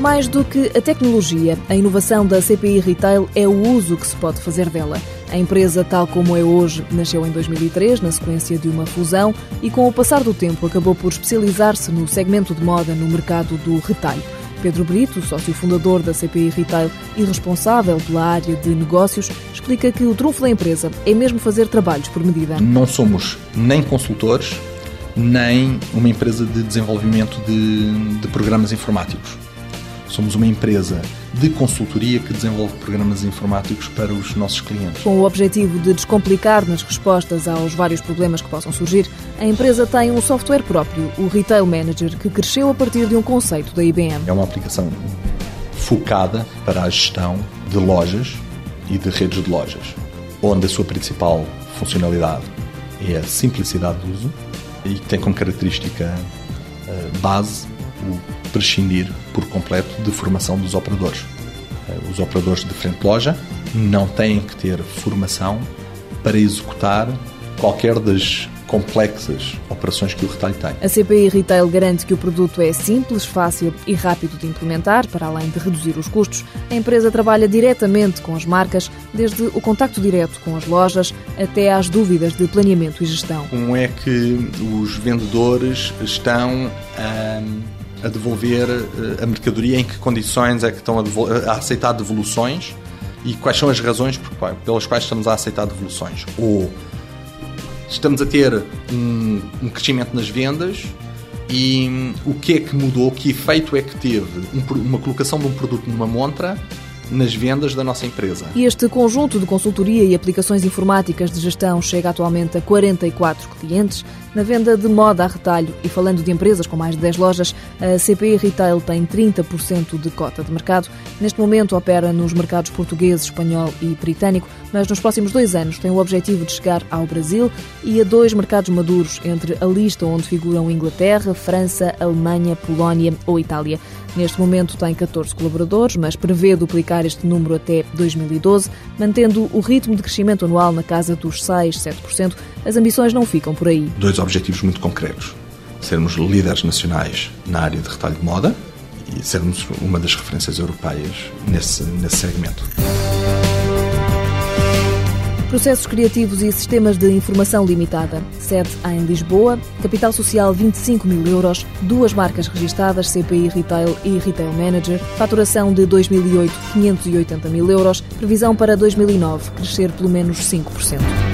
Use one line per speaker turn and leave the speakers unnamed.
Mais do que a tecnologia, a inovação da CPI Retail é o uso que se pode fazer dela. A empresa, tal como é hoje, nasceu em 2003, na sequência de uma fusão, e com o passar do tempo acabou por especializar-se no segmento de moda no mercado do retalho. Pedro Brito, sócio fundador da CPI Retail e responsável pela área de negócios, explica que o trunfo da empresa é mesmo fazer trabalhos por medida.
Não somos nem consultores, nem uma empresa de desenvolvimento de, de programas informáticos. Somos uma empresa de consultoria que desenvolve programas informáticos para os nossos clientes.
Com o objetivo de descomplicar nas respostas aos vários problemas que possam surgir, a empresa tem um software próprio, o Retail Manager, que cresceu a partir de um conceito da IBM.
É uma aplicação focada para a gestão de lojas e de redes de lojas, onde a sua principal funcionalidade é a simplicidade de uso e tem como característica eh, base o prescindir por completo de formação dos operadores. Eh, os operadores de frente de loja não têm que ter formação para executar qualquer das complexas operações que o retalho tem.
A CPI Retail garante que o produto é simples, fácil e rápido de implementar, para além de reduzir os custos. A empresa trabalha diretamente com as marcas, desde o contacto direto com as lojas até às dúvidas de planeamento e gestão.
Como é que os vendedores estão a a devolver eh, a mercadoria, em que condições é que estão a, a aceitar devoluções e quais são as razões pelas quais estamos a aceitar devoluções. Ou estamos a ter um, um crescimento nas vendas e um, o que é que mudou, que efeito é que teve um, uma colocação de um produto numa montra nas vendas da nossa empresa.
Este conjunto de consultoria e aplicações informáticas de gestão chega atualmente a 44 clientes na venda de moda a retalho. E falando de empresas com mais de 10 lojas, a CPI Retail tem 30% de cota de mercado. Neste momento opera nos mercados português, espanhol e britânico, mas nos próximos dois anos tem o objetivo de chegar ao Brasil e a dois mercados maduros, entre a lista onde figuram Inglaterra, França, Alemanha, Polónia ou Itália. Neste momento tem 14 colaboradores, mas prevê duplicar este número até 2012, mantendo o ritmo de crescimento anual na casa dos 6, 7%. As ambições não ficam por aí.
Dois objetivos muito concretos: sermos líderes nacionais na área de retalho de moda e sermos uma das referências europeias nesse, nesse segmento.
Processos criativos e sistemas de informação limitada. Sede em Lisboa, capital social 25 mil euros, duas marcas registadas, CPI Retail e Retail Manager, faturação de 2008 580 mil euros, previsão para 2009 crescer pelo menos 5%.